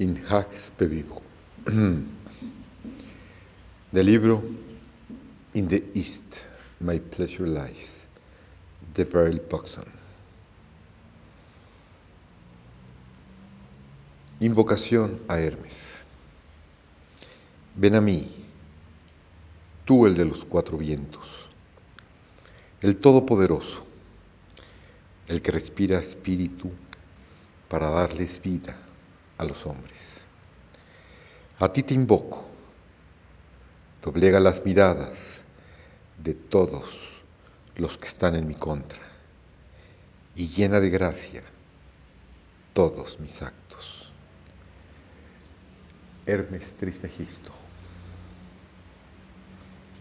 in hac vivo. Del libro In the East, My Pleasure Lies, de Veril Buxton. Invocación a Hermes. Ven a mí, tú el de los cuatro vientos, el Todopoderoso, el que respira espíritu para darles vida a los hombres. A ti te invoco, doblega las miradas de todos los que están en mi contra y llena de gracia todos mis actos. Hermes Trismegisto.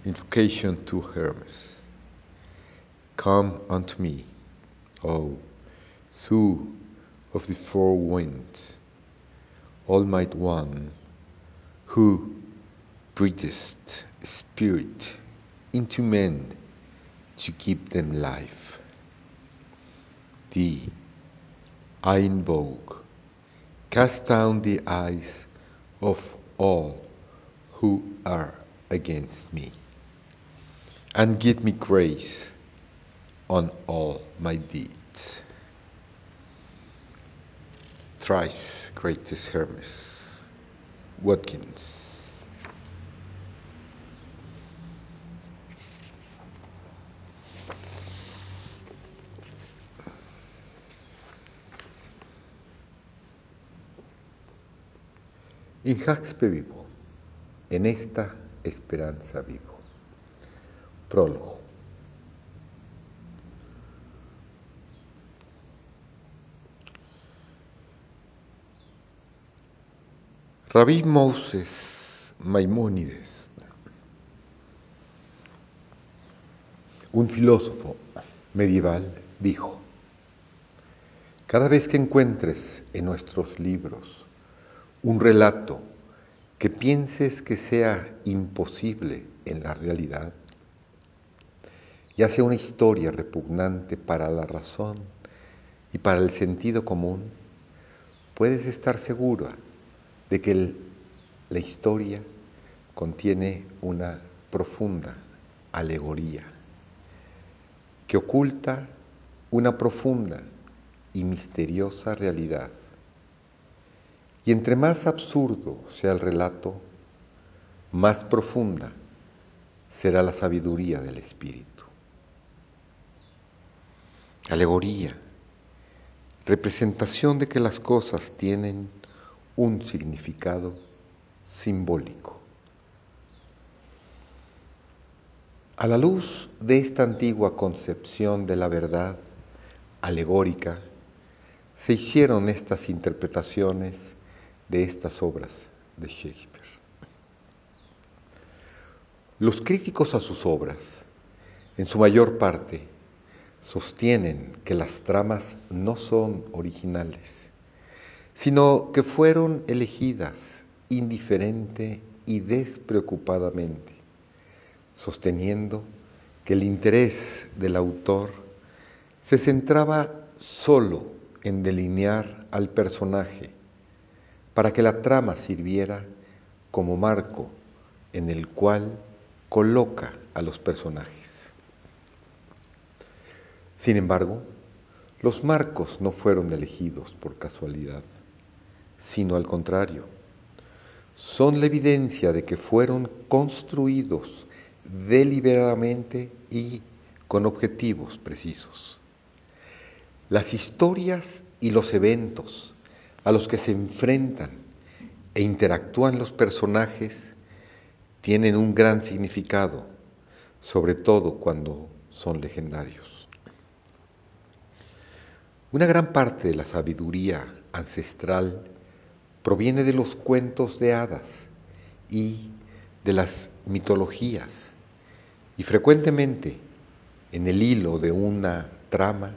Invocation to Hermes. Come unto me, O thou of the four winds Almighty One, who breathest spirit into men to keep them life. Thee I invoke, cast down the eyes of all who are against me, and give me grace on all my deeds. Thrice greatest Hermes. Watkins. In Haxpe vivo, en esta esperanza vivo. Prólogo. Rabí Moses Maimónides, un filósofo medieval, dijo, cada vez que encuentres en nuestros libros un relato que pienses que sea imposible en la realidad, ya sea una historia repugnante para la razón y para el sentido común, puedes estar segura de que la historia contiene una profunda alegoría que oculta una profunda y misteriosa realidad. Y entre más absurdo sea el relato, más profunda será la sabiduría del espíritu. Alegoría, representación de que las cosas tienen un significado simbólico. A la luz de esta antigua concepción de la verdad alegórica, se hicieron estas interpretaciones de estas obras de Shakespeare. Los críticos a sus obras, en su mayor parte, sostienen que las tramas no son originales sino que fueron elegidas indiferente y despreocupadamente, sosteniendo que el interés del autor se centraba solo en delinear al personaje para que la trama sirviera como marco en el cual coloca a los personajes. Sin embargo, los marcos no fueron elegidos por casualidad sino al contrario. Son la evidencia de que fueron construidos deliberadamente y con objetivos precisos. Las historias y los eventos a los que se enfrentan e interactúan los personajes tienen un gran significado, sobre todo cuando son legendarios. Una gran parte de la sabiduría ancestral proviene de los cuentos de hadas y de las mitologías. Y frecuentemente en el hilo de una trama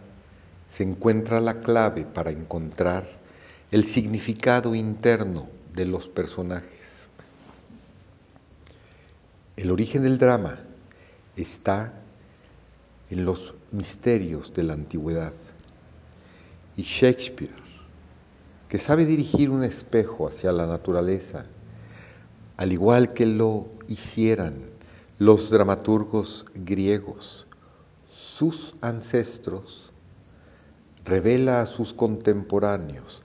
se encuentra la clave para encontrar el significado interno de los personajes. El origen del drama está en los misterios de la antigüedad y Shakespeare que sabe dirigir un espejo hacia la naturaleza, al igual que lo hicieran los dramaturgos griegos, sus ancestros, revela a sus contemporáneos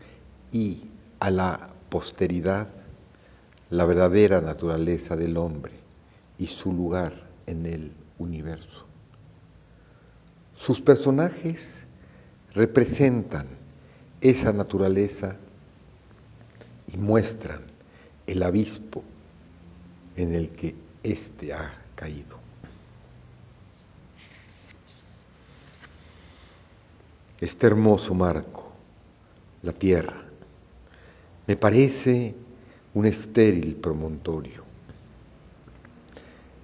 y a la posteridad la verdadera naturaleza del hombre y su lugar en el universo. Sus personajes representan esa naturaleza y muestran el abismo en el que éste ha caído. Este hermoso marco, la tierra, me parece un estéril promontorio.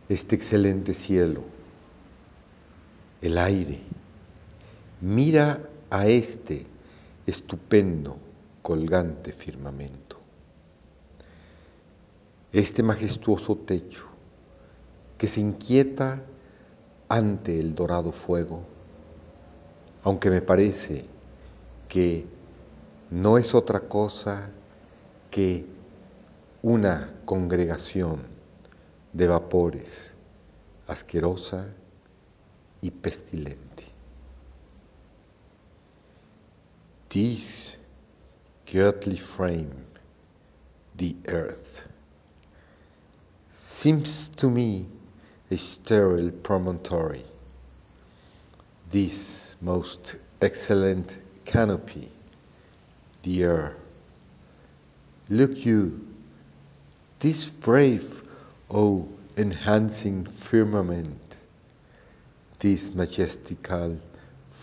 Este excelente cielo, el aire, mira a este estupendo, colgante firmamento. Este majestuoso techo que se inquieta ante el dorado fuego, aunque me parece que no es otra cosa que una congregación de vapores asquerosa y pestilente. This godly frame, the earth, seems to me a sterile promontory. This most excellent canopy, the air. Look you, this brave, oh, enhancing firmament, this majestical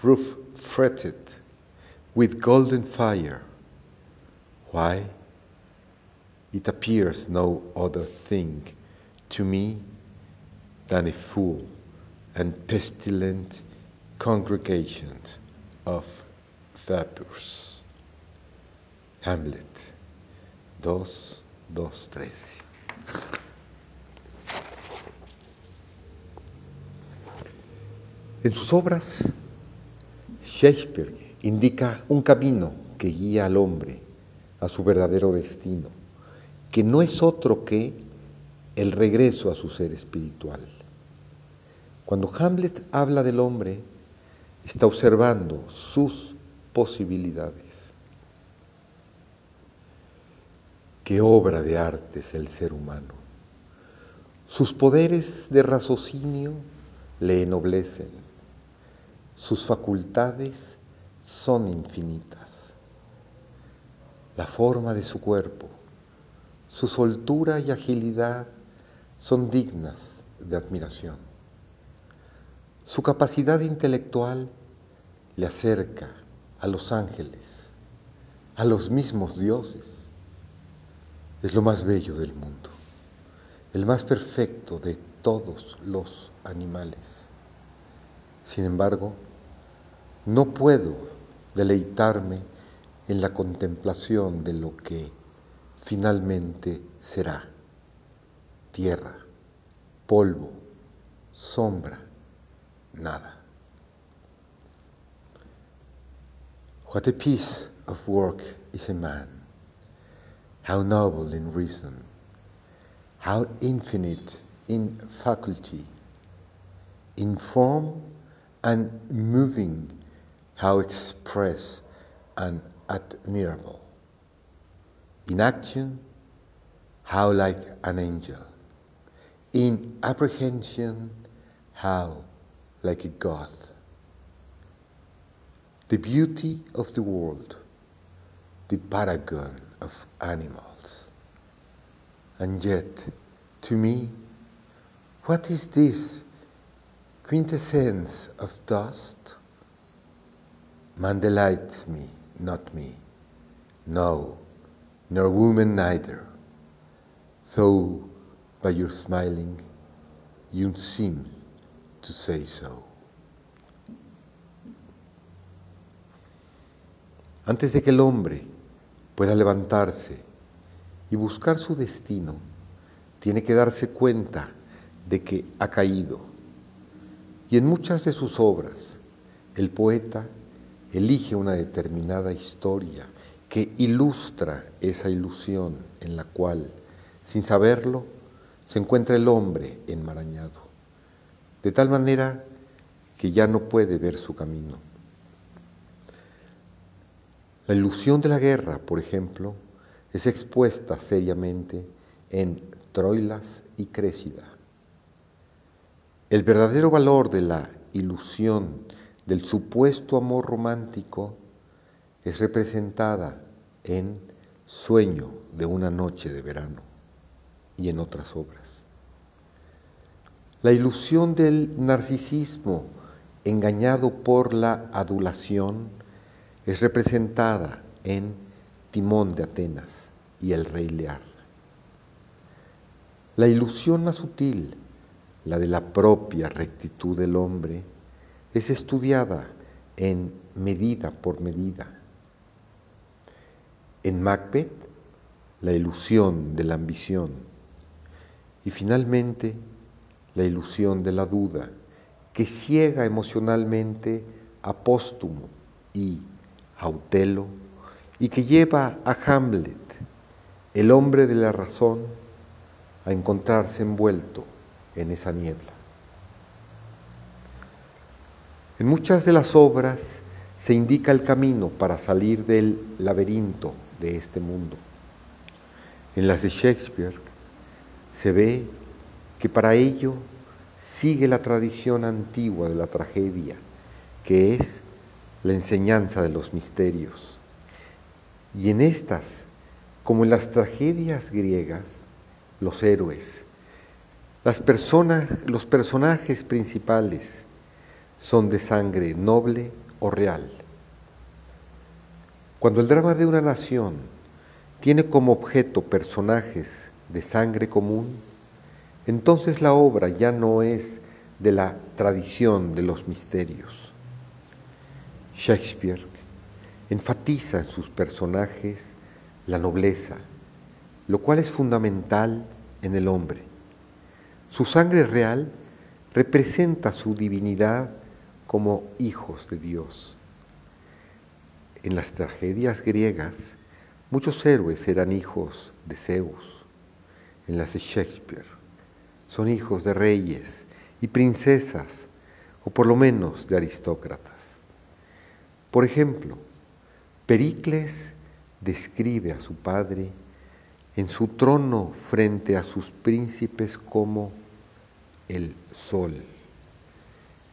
roof fretted with golden fire. Why? It appears no other thing to me than a full and pestilent congregation of vapors. Hamlet 2, 2, 13. En sus obras, Shakespeare indica un camino que guía al hombre a su verdadero destino, que no es otro que el regreso a su ser espiritual. Cuando Hamlet habla del hombre, está observando sus posibilidades. Qué obra de arte es el ser humano. Sus poderes de raciocinio le ennoblecen. Sus facultades son infinitas. La forma de su cuerpo, su soltura y agilidad son dignas de admiración. Su capacidad intelectual le acerca a los ángeles, a los mismos dioses. Es lo más bello del mundo, el más perfecto de todos los animales. Sin embargo, no puedo deleitarme en la contemplación de lo que finalmente será. Tierra, polvo, sombra, nada. What a piece of work is a man, how noble in reason, how infinite in faculty, in form and moving, how express and admirable. In action, how like an angel. In apprehension, how like a god. The beauty of the world, the paragon of animals. And yet, to me, what is this quintessence of dust? Man delights me, not me. No, nor woman neither. Though by your smiling you seem to say so. Antes de que el hombre pueda levantarse y buscar su destino, tiene que darse cuenta de que ha caído. Y en muchas de sus obras, el poeta elige una determinada historia que ilustra esa ilusión en la cual, sin saberlo, se encuentra el hombre enmarañado, de tal manera que ya no puede ver su camino. La ilusión de la guerra, por ejemplo, es expuesta seriamente en Troilas y Crécida. El verdadero valor de la ilusión del supuesto amor romántico es representada en Sueño de una noche de verano y en otras obras. La ilusión del narcisismo engañado por la adulación es representada en Timón de Atenas y el rey Lear. La ilusión más sutil, la de la propia rectitud del hombre, es estudiada en medida por medida en Macbeth, la ilusión de la ambición. Y finalmente, la ilusión de la duda, que ciega emocionalmente a Póstumo y a Utelo, y que lleva a Hamlet, el hombre de la razón, a encontrarse envuelto en esa niebla. En muchas de las obras se indica el camino para salir del laberinto de este mundo. En las de Shakespeare se ve que para ello sigue la tradición antigua de la tragedia, que es la enseñanza de los misterios. Y en estas, como en las tragedias griegas, los héroes, las personas, los personajes principales son de sangre noble o real. Cuando el drama de una nación tiene como objeto personajes de sangre común, entonces la obra ya no es de la tradición de los misterios. Shakespeare enfatiza en sus personajes la nobleza, lo cual es fundamental en el hombre. Su sangre real representa su divinidad como hijos de Dios. En las tragedias griegas, muchos héroes eran hijos de Zeus. En las de Shakespeare, son hijos de reyes y princesas, o por lo menos de aristócratas. Por ejemplo, Pericles describe a su padre en su trono frente a sus príncipes como el sol,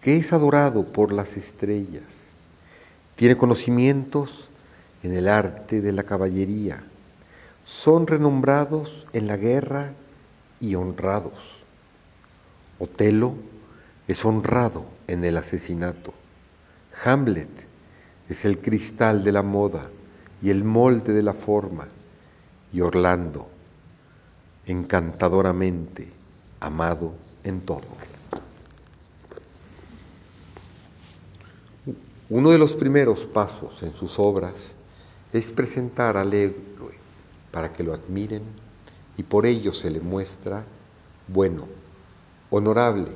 que es adorado por las estrellas tiene conocimientos en el arte de la caballería. Son renombrados en la guerra y honrados. Otelo es honrado en el asesinato. Hamlet es el cristal de la moda y el molde de la forma. Y Orlando, encantadoramente amado en todo. Uno de los primeros pasos en sus obras es presentar al héroe para que lo admiren y por ello se le muestra bueno, honorable,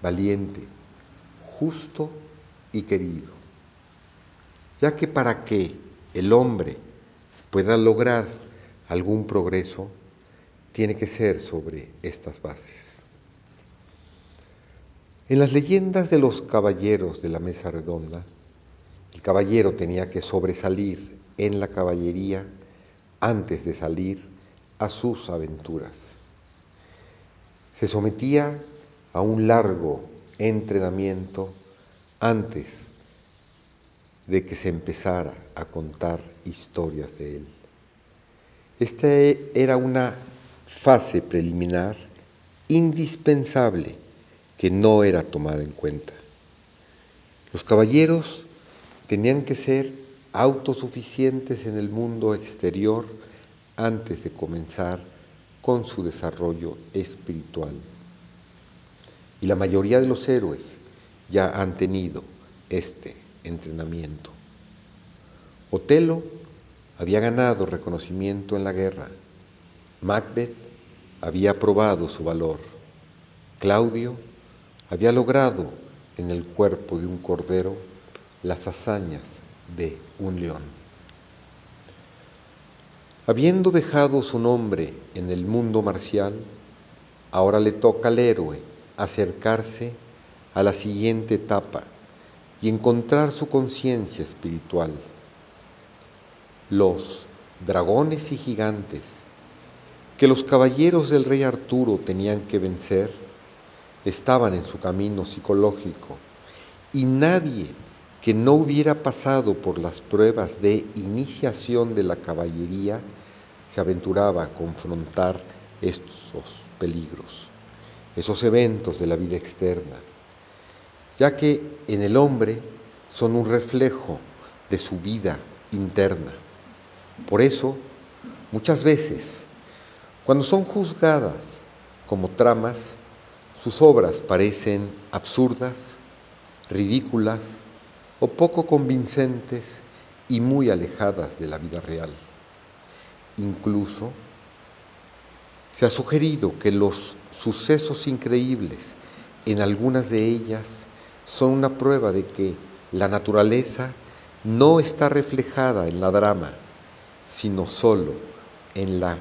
valiente, justo y querido. Ya que para que el hombre pueda lograr algún progreso, tiene que ser sobre estas bases. En las leyendas de los caballeros de la mesa redonda, el caballero tenía que sobresalir en la caballería antes de salir a sus aventuras. Se sometía a un largo entrenamiento antes de que se empezara a contar historias de él. Esta era una fase preliminar indispensable que no era tomada en cuenta. Los caballeros tenían que ser autosuficientes en el mundo exterior antes de comenzar con su desarrollo espiritual. Y la mayoría de los héroes ya han tenido este entrenamiento. Otelo había ganado reconocimiento en la guerra. Macbeth había probado su valor. Claudio había logrado en el cuerpo de un cordero las hazañas de un león. Habiendo dejado su nombre en el mundo marcial, ahora le toca al héroe acercarse a la siguiente etapa y encontrar su conciencia espiritual. Los dragones y gigantes que los caballeros del rey Arturo tenían que vencer estaban en su camino psicológico y nadie que no hubiera pasado por las pruebas de iniciación de la caballería se aventuraba a confrontar estos peligros, esos eventos de la vida externa, ya que en el hombre son un reflejo de su vida interna. Por eso, muchas veces, cuando son juzgadas como tramas, sus obras parecen absurdas, ridículas o poco convincentes y muy alejadas de la vida real. Incluso se ha sugerido que los sucesos increíbles en algunas de ellas son una prueba de que la naturaleza no está reflejada en la drama, sino solo en la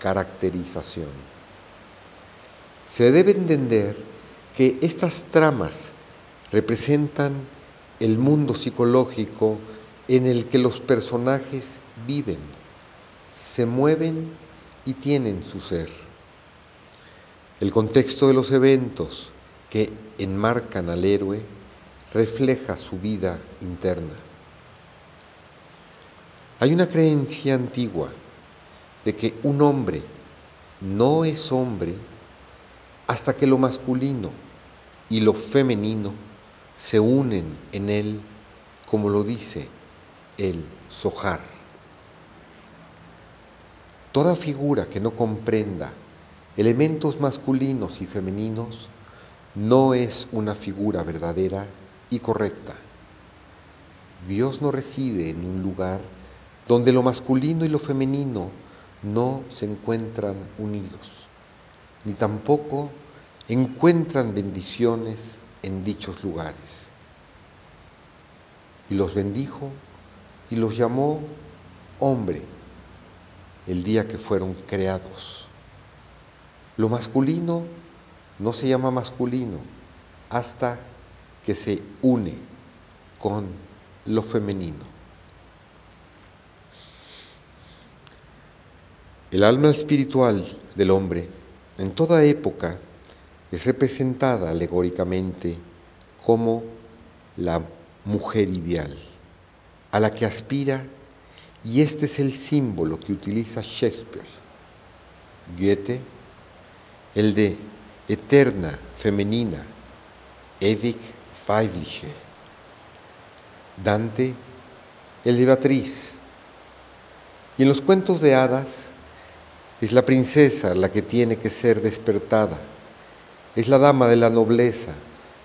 caracterización. Se debe entender que estas tramas representan el mundo psicológico en el que los personajes viven, se mueven y tienen su ser. El contexto de los eventos que enmarcan al héroe refleja su vida interna. Hay una creencia antigua de que un hombre no es hombre hasta que lo masculino y lo femenino se unen en él, como lo dice el Sohar. Toda figura que no comprenda elementos masculinos y femeninos no es una figura verdadera y correcta. Dios no reside en un lugar donde lo masculino y lo femenino no se encuentran unidos, ni tampoco encuentran bendiciones en dichos lugares. Y los bendijo y los llamó hombre el día que fueron creados. Lo masculino no se llama masculino hasta que se une con lo femenino. El alma espiritual del hombre en toda época es representada alegóricamente como la mujer ideal, a la que aspira, y este es el símbolo que utiliza Shakespeare. Goethe, el de eterna femenina, ewig weibliche. Dante, el de Beatriz. Y en los cuentos de hadas es la princesa la que tiene que ser despertada es la dama de la nobleza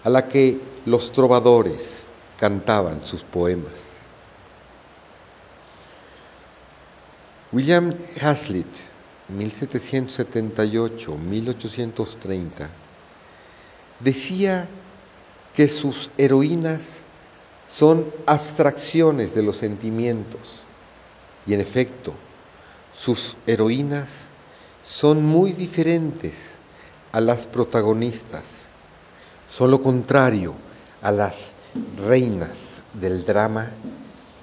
a la que los trovadores cantaban sus poemas. William Hazlitt, 1778-1830, decía que sus heroínas son abstracciones de los sentimientos y en efecto, sus heroínas son muy diferentes a las protagonistas, son lo contrario a las reinas del drama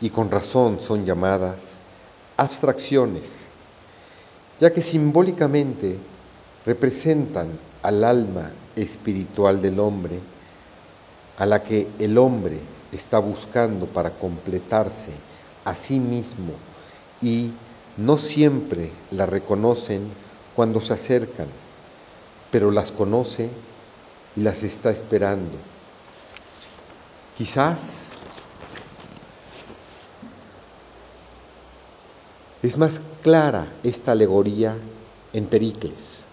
y con razón son llamadas abstracciones, ya que simbólicamente representan al alma espiritual del hombre, a la que el hombre está buscando para completarse a sí mismo y no siempre la reconocen cuando se acercan pero las conoce y las está esperando. Quizás es más clara esta alegoría en Pericles.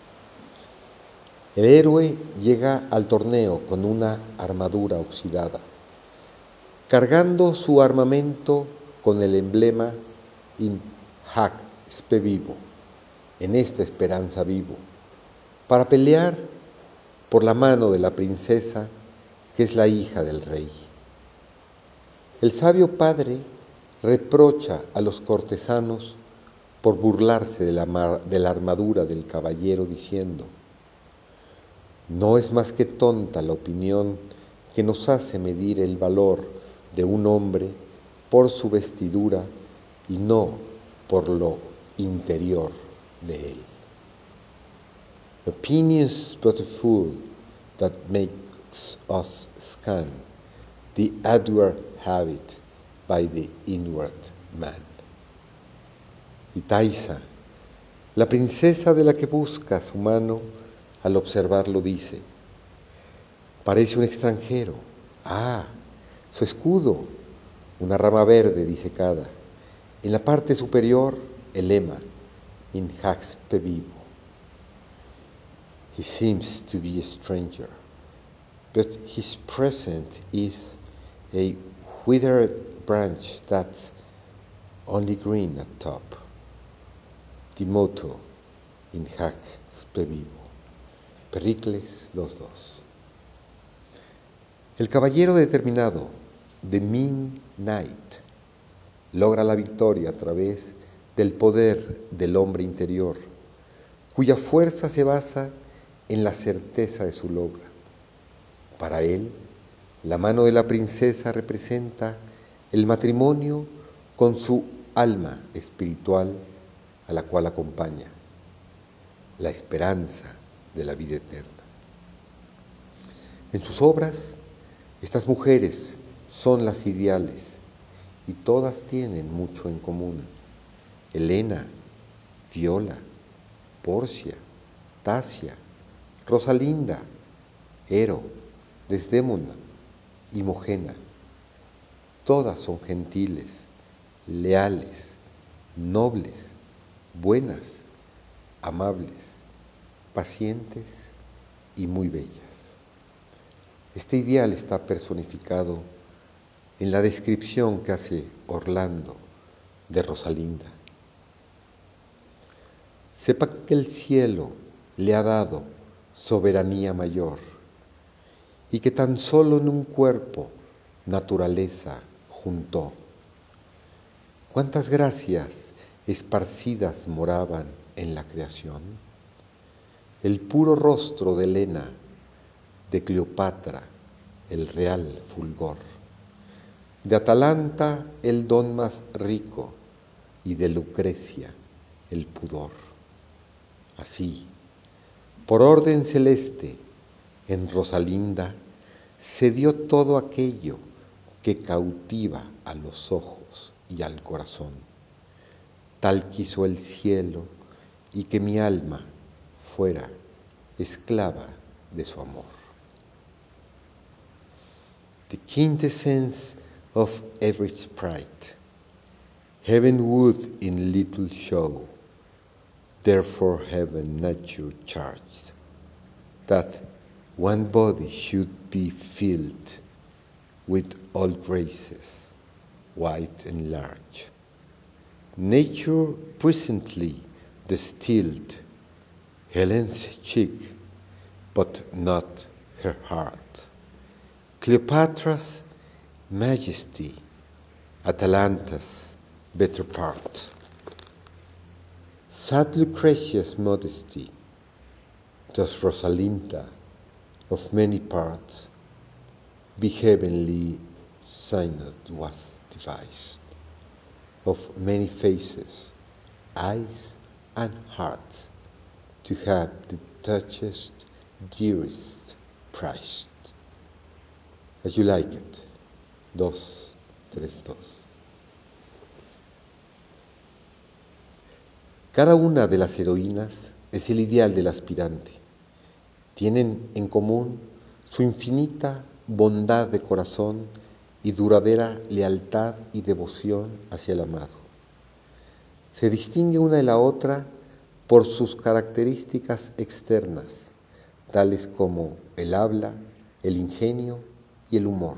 El héroe llega al torneo con una armadura oxidada, cargando su armamento con el emblema in hac spe vivo, en esta esperanza vivo para pelear por la mano de la princesa que es la hija del rey. El sabio padre reprocha a los cortesanos por burlarse de la, armadura del caballero diciendo, no es más que tonta la opinión que nos hace medir el valor de un hombre por su vestidura y no por lo interior de él. Opinions but a fool that makes us scan the outward habit by the inward man. Y Taisa, la princesa de la que busca su mano, al observarlo dice, parece un extranjero. Ah, su escudo, una rama verde disecada. En la parte superior, el lema, in hax vivo. He seems to be a stranger, but his present is a withered branch that's only green at top. The motto in hac vivo. Pericles 2.2. El caballero determinado, the mean knight, logra la victoria a través del poder del hombre interior, cuya fuerza se basa en la certeza de su logro. Para él, la mano de la princesa representa el matrimonio con su alma espiritual a la cual acompaña, la esperanza de la vida eterna. En sus obras, estas mujeres son las ideales y todas tienen mucho en común. Elena, Viola, Porcia, Tasia, Rosalinda, Ero, Desdémona y Mogena. Todas son gentiles, leales, nobles, buenas, amables, pacientes y muy bellas. Este ideal está personificado en la descripción que hace Orlando de Rosalinda. Sepa que el cielo le ha dado soberanía mayor y que tan solo en un cuerpo naturaleza juntó. ¿Cuántas gracias esparcidas moraban en la creación? El puro rostro de Helena, de Cleopatra, el real fulgor, de Atalanta el don más rico y de Lucrecia el pudor. Así, por orden celeste, en Rosalinda se dio todo aquello que cautiva a los ojos y al corazón. Tal quiso el cielo y que mi alma fuera esclava de su amor. The quintessence of every sprite, heaven would in little show Therefore heaven nature charged that one body should be filled with all graces, white and large. Nature presently distilled Helen's cheek, but not her heart. Cleopatra's majesty, Atalanta's better part. Sad Lucretia's modesty, does Rosalinda, of many parts, be heavenly synod was devised, of many faces, eyes, and hearts, to have the touchest, dearest, prized. As you like it, dos, tres, dos. Cada una de las heroínas es el ideal del aspirante. Tienen en común su infinita bondad de corazón y duradera lealtad y devoción hacia el amado. Se distingue una de la otra por sus características externas, tales como el habla, el ingenio y el humor.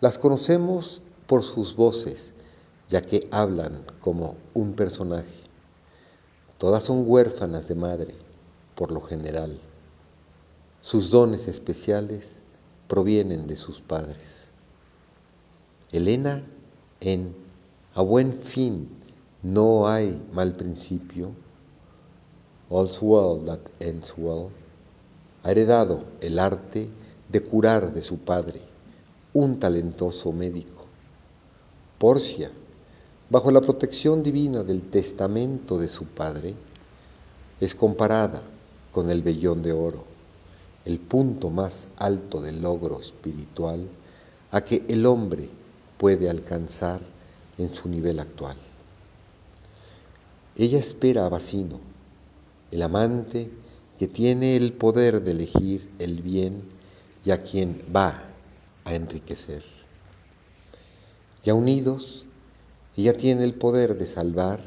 Las conocemos por sus voces, ya que hablan como un personaje. Todas son huérfanas de madre, por lo general. Sus dones especiales provienen de sus padres. Elena en A buen fin no hay mal principio, all's well that ends well, ha heredado el arte de curar de su padre, un talentoso médico. Porcia, bajo la protección divina del testamento de su padre, es comparada con el vellón de oro, el punto más alto del logro espiritual a que el hombre puede alcanzar en su nivel actual. Ella espera a Bacino, el amante que tiene el poder de elegir el bien y a quien va a enriquecer. Ya unidos, ella tiene el poder de salvar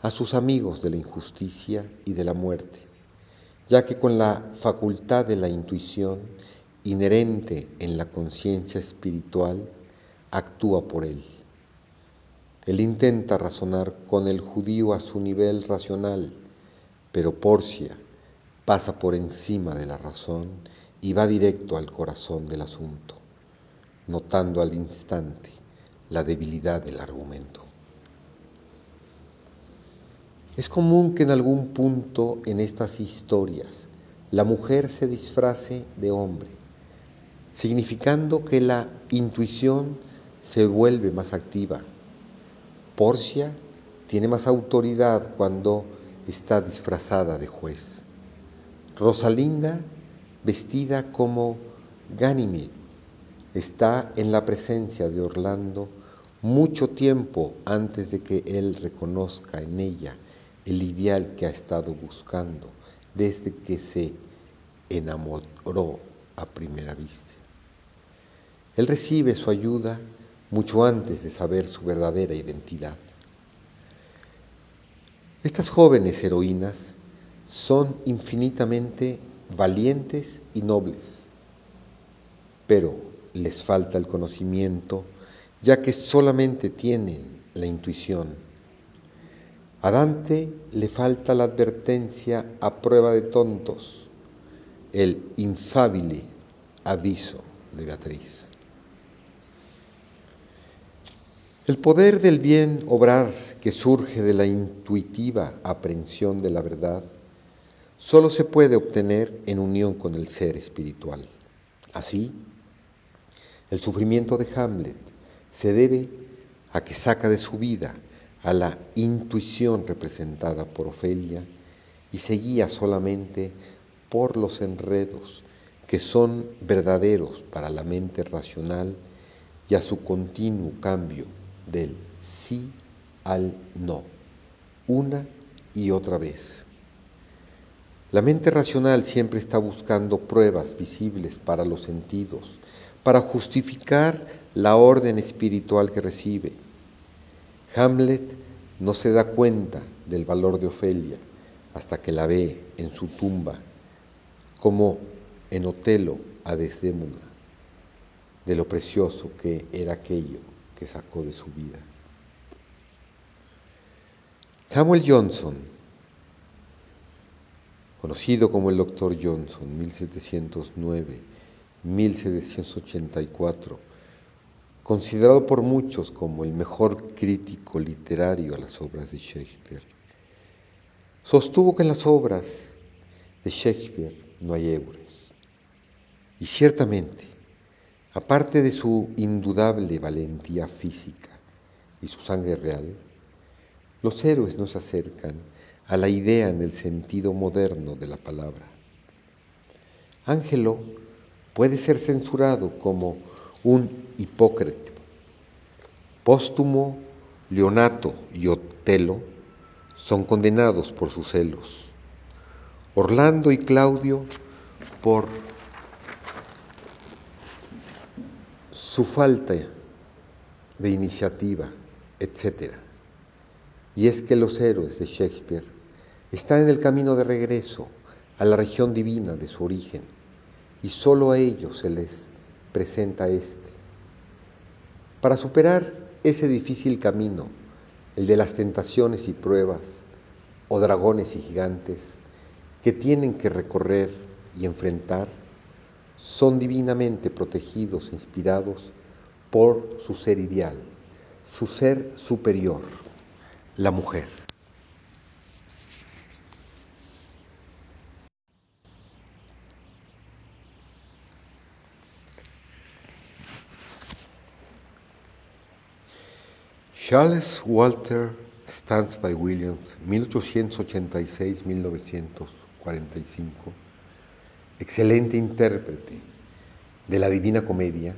a sus amigos de la injusticia y de la muerte, ya que con la facultad de la intuición inherente en la conciencia espiritual, actúa por él. Él intenta razonar con el judío a su nivel racional, pero Porcia pasa por encima de la razón y va directo al corazón del asunto, notando al instante la debilidad del argumento. Es común que en algún punto en estas historias la mujer se disfrace de hombre, significando que la intuición se vuelve más activa. Porcia tiene más autoridad cuando está disfrazada de juez. Rosalinda, vestida como Ganymede, está en la presencia de Orlando mucho tiempo antes de que él reconozca en ella el ideal que ha estado buscando desde que se enamoró a primera vista. Él recibe su ayuda mucho antes de saber su verdadera identidad. Estas jóvenes heroínas son infinitamente valientes y nobles, pero les falta el conocimiento ya que solamente tienen la intuición. A Dante le falta la advertencia a prueba de tontos, el infabile aviso de Beatriz. El poder del bien obrar que surge de la intuitiva aprehensión de la verdad solo se puede obtener en unión con el ser espiritual. Así, el sufrimiento de Hamlet se debe a que saca de su vida a la intuición representada por Ofelia y se guía solamente por los enredos que son verdaderos para la mente racional y a su continuo cambio del sí al no, una y otra vez. La mente racional siempre está buscando pruebas visibles para los sentidos, para justificar la orden espiritual que recibe. Hamlet no se da cuenta del valor de Ofelia hasta que la ve en su tumba, como en Otelo a Desdémona, de lo precioso que era aquello que sacó de su vida. Samuel Johnson, conocido como el Dr. Johnson, 1709-1784, considerado por muchos como el mejor crítico literario a las obras de Shakespeare, sostuvo que en las obras de Shakespeare no hay eures. Y ciertamente, aparte de su indudable valentía física y su sangre real, los héroes nos acercan a la idea en el sentido moderno de la palabra. Ángelo puede ser censurado como un hipócrita. Póstumo, Leonato y Otelo son condenados por sus celos. Orlando y Claudio por su falta de iniciativa, etc. Y es que los héroes de Shakespeare están en el camino de regreso a la región divina de su origen y solo a ellos se les presenta este. Para superar ese difícil camino, el de las tentaciones y pruebas, o dragones y gigantes, que tienen que recorrer y enfrentar, son divinamente protegidos, inspirados por su ser ideal, su ser superior, La mujer. Charles Walter Stansby Williams, 1886-1945, excelente intérprete de la Divina Comedia,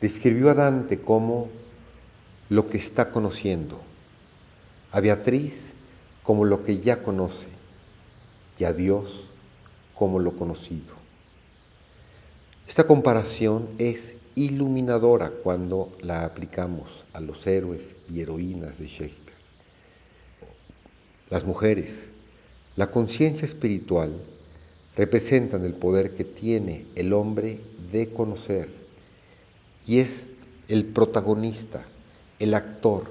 describió a Dante como lo que está conociendo, a Beatriz como lo que ya conoce y a Dios como lo conocido. Esta comparación es iluminadora cuando la aplicamos a los héroes y heroínas de Shakespeare. Las mujeres, la conciencia espiritual, representan el poder que tiene el hombre de conocer y es el protagonista, el actor,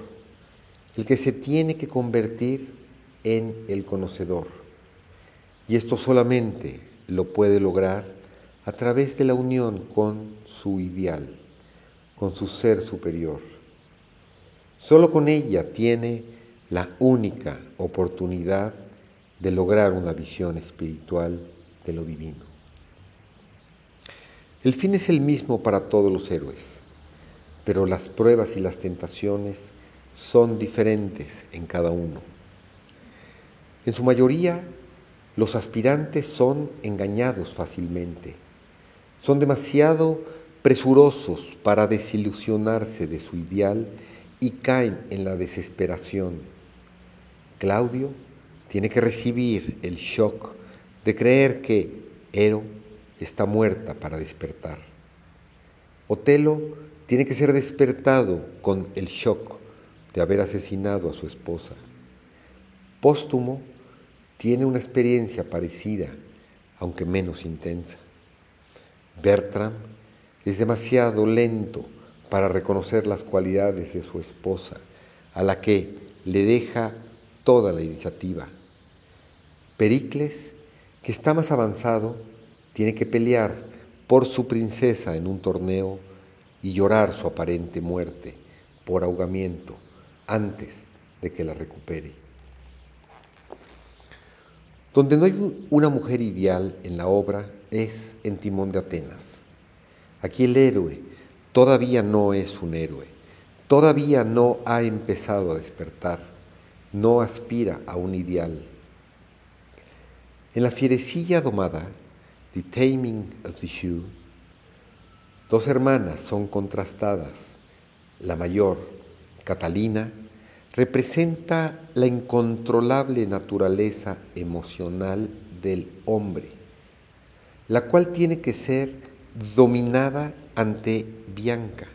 el que se tiene que convertir en el conocedor. Y esto solamente lo puede lograr a través de la unión con su ideal, con su ser superior. Solo con ella tiene la única oportunidad de lograr una visión espiritual de lo divino. El fin es el mismo para todos los héroes, pero las pruebas y las tentaciones son diferentes en cada uno. En su mayoría, los aspirantes son engañados fácilmente son demasiado presurosos para desilusionarse de su ideal y caen en la desesperación. Claudio tiene que recibir el shock de creer que Ero está muerta para despertar. Otelo tiene que ser despertado con el shock de haber asesinado a su esposa. Póstumo tiene una experiencia parecida, aunque menos intensa. Bertram es demasiado lento para reconocer las cualidades de su esposa, a la que le deja toda la iniciativa. Pericles, que está más avanzado, tiene que pelear por su princesa en un torneo y llorar su aparente muerte por ahogamiento antes de que la recupere. Donde no hay una mujer ideal en la obra es en Timón de Atenas. Aquí el héroe todavía no es un héroe, todavía no ha empezado a despertar, no aspira a un ideal. En la fierecilla domada, The Taming of the Shrew, dos hermanas son contrastadas. La mayor, Catalina, representa la incontrolable naturaleza emocional del hombre, la cual tiene que ser dominada ante Bianca,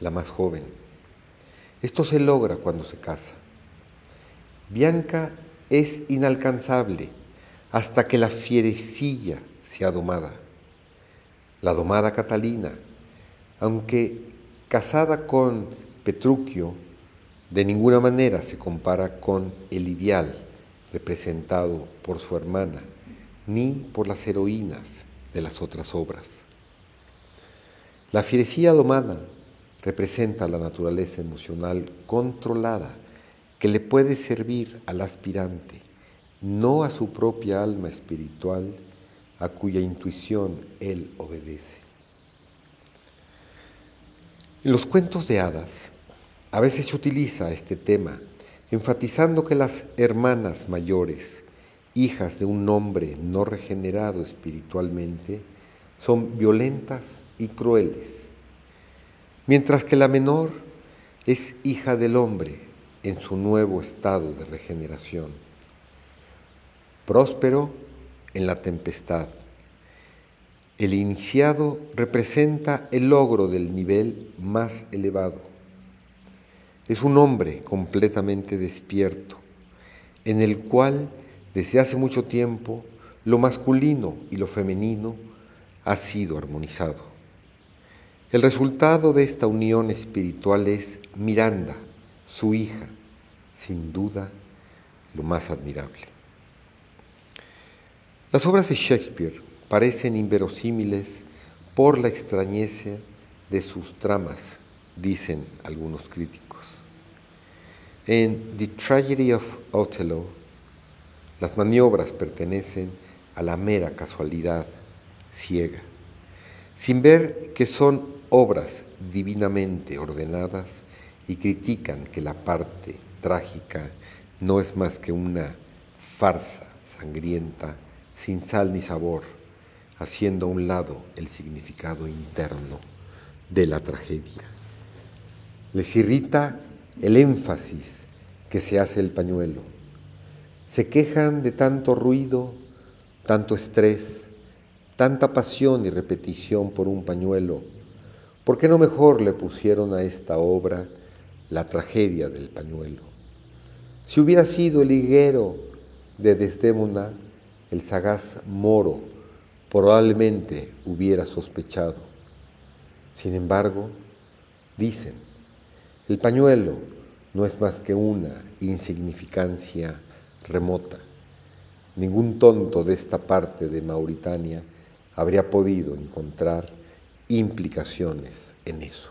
la más joven. Esto se logra cuando se casa. Bianca es inalcanzable hasta que la fierecilla sea domada. La domada Catalina, aunque casada con Petruchio, de ninguna manera se compara con el ideal representado por su hermana, ni por las heroínas de las otras obras. La fierecía domada representa la naturaleza emocional controlada que le puede servir al aspirante, no a su propia alma espiritual, a cuya intuición él obedece. En los cuentos de hadas, a veces se utiliza este tema, enfatizando que las hermanas mayores, hijas de un hombre no regenerado espiritualmente, son violentas y crueles, mientras que la menor es hija del hombre en su nuevo estado de regeneración. Próspero en la tempestad. El iniciado representa el logro del nivel más elevado es un hombre completamente despierto, en el cual desde hace mucho tiempo lo masculino y lo femenino ha sido armonizado. El resultado de esta unión espiritual es Miranda, su hija, sin duda lo más admirable. Las obras de Shakespeare parecen inverosímiles por la extrañeza de sus tramas, dicen algunos críticos. En The Tragedy of Othello, las maniobras pertenecen a la mera casualidad ciega, sin ver que son obras divinamente ordenadas y critican que la parte trágica no es más que una farsa sangrienta sin sal ni sabor, haciendo a un lado el significado interno de la tragedia. Les irrita el énfasis que se hace el pañuelo. Se quejan de tanto ruido, tanto estrés, tanta pasión y repetición por un pañuelo. ¿Por qué no mejor le pusieron a esta obra la tragedia del pañuelo? Si hubiera sido el higuero de Desdémona, el sagaz moro probablemente hubiera sospechado. Sin embargo, dicen, el pañuelo no es más que una insignificancia remota. Ningún tonto de esta parte de Mauritania habría podido encontrar implicaciones en eso.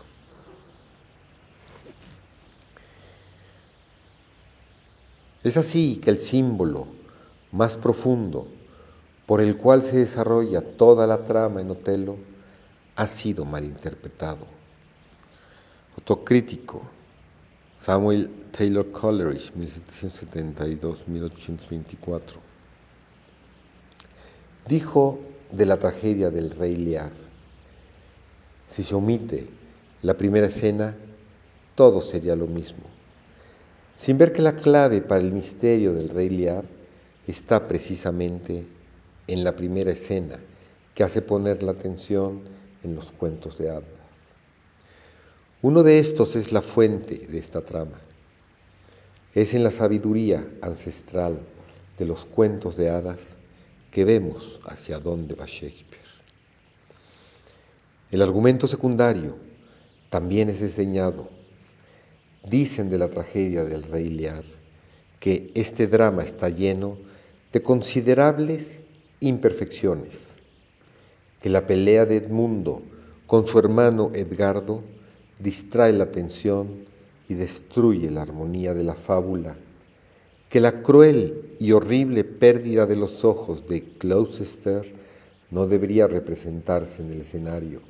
Es así que el símbolo más profundo por el cual se desarrolla toda la trama en Otelo ha sido malinterpretado. Autocrítico, Samuel Taylor Coleridge, 1772-1824, dijo de la tragedia del rey Lear, si se omite la primera escena, todo sería lo mismo, sin ver que la clave para el misterio del rey Lear está precisamente en la primera escena que hace poner la atención en los cuentos de hadas. Uno de estos es la fuente de esta trama. Es en la sabiduría ancestral de los cuentos de hadas que vemos hacia dónde va Shakespeare. El argumento secundario también es diseñado. Dicen de la tragedia del rey Lear que este drama está lleno de considerables imperfecciones, que la pelea de Edmundo con su hermano Edgardo distrae la atención y destruye la armonía de la fábula, que la cruel y horrible pérdida de los ojos de Gloucester no debería representarse en el escenario,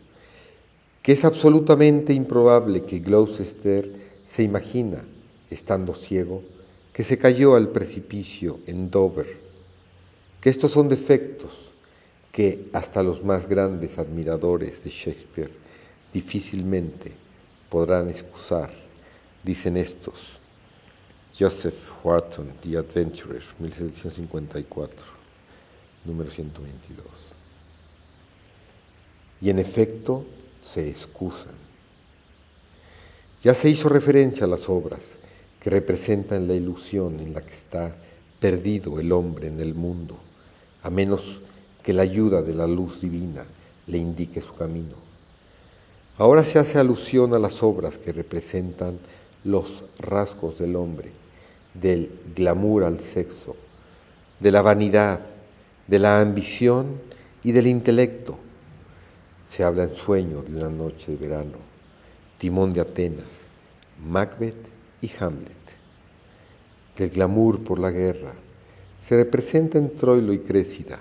que es absolutamente improbable que Gloucester se imagina, estando ciego, que se cayó al precipicio en Dover. Que estos son defectos que hasta los más grandes admiradores de Shakespeare difícilmente podrán excusar, dicen estos. Joseph Wharton, The Adventurer, 1754, número 122. Y en efecto se excusan. Ya se hizo referencia a las obras que representan la ilusión en la que está perdido el hombre en el mundo a menos que la ayuda de la luz divina le indique su camino. Ahora se hace alusión a las obras que representan los rasgos del hombre, del glamour al sexo, de la vanidad, de la ambición y del intelecto. Se habla en sueño de una noche de verano, Timón de Atenas, Macbeth y Hamlet, del glamour por la guerra, se representa en Troilo y Crécida.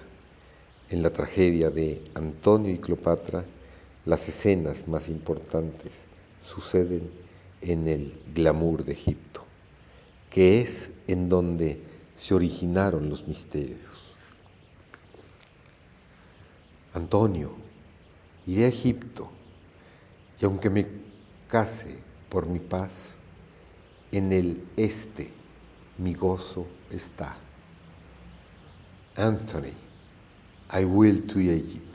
En la tragedia de Antonio y Cleopatra, las escenas más importantes suceden en el glamour de Egipto, que es en donde se originaron los misterios. Antonio, iré a Egipto y aunque me case por mi paz, en el este mi gozo está. Anthony, I will to Egypt,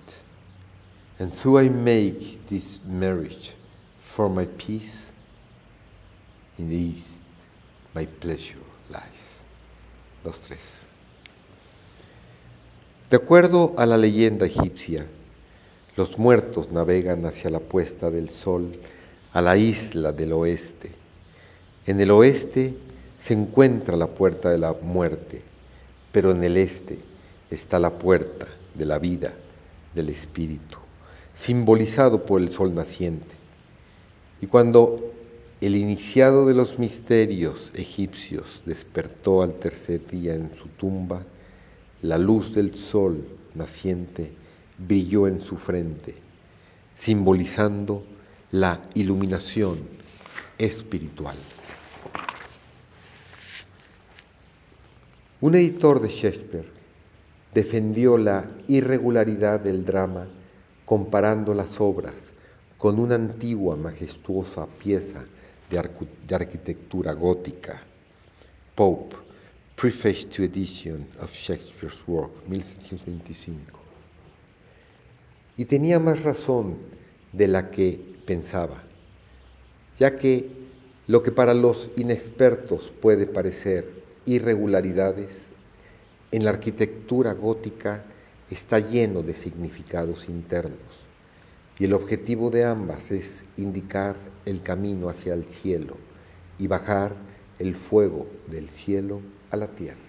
and so I make this marriage for my peace in the east, my pleasure lies. Dos, tres. De acuerdo a la leyenda egipcia, los muertos navegan hacia la puesta del sol a la isla del oeste. En el oeste se encuentra la puerta de la muerte pero en el este está la puerta de la vida del Espíritu, simbolizado por el sol naciente. Y cuando el iniciado de los misterios egipcios despertó al tercer día en su tumba, la luz del sol naciente brilló en su frente, simbolizando la iluminación espiritual. Un editor de Shakespeare defendió la irregularidad del drama comparando las obras con una antigua majestuosa pieza de, arquitectura gótica. Pope, Preface to Edition of Shakespeare's Work, 1725. Y tenía más razón de la que pensaba, ya que lo que para los inexpertos puede parecer irregularidades, en la arquitectura gótica está lleno de significados internos y el objetivo de ambas es indicar el camino hacia el cielo y bajar el fuego del cielo a la tierra.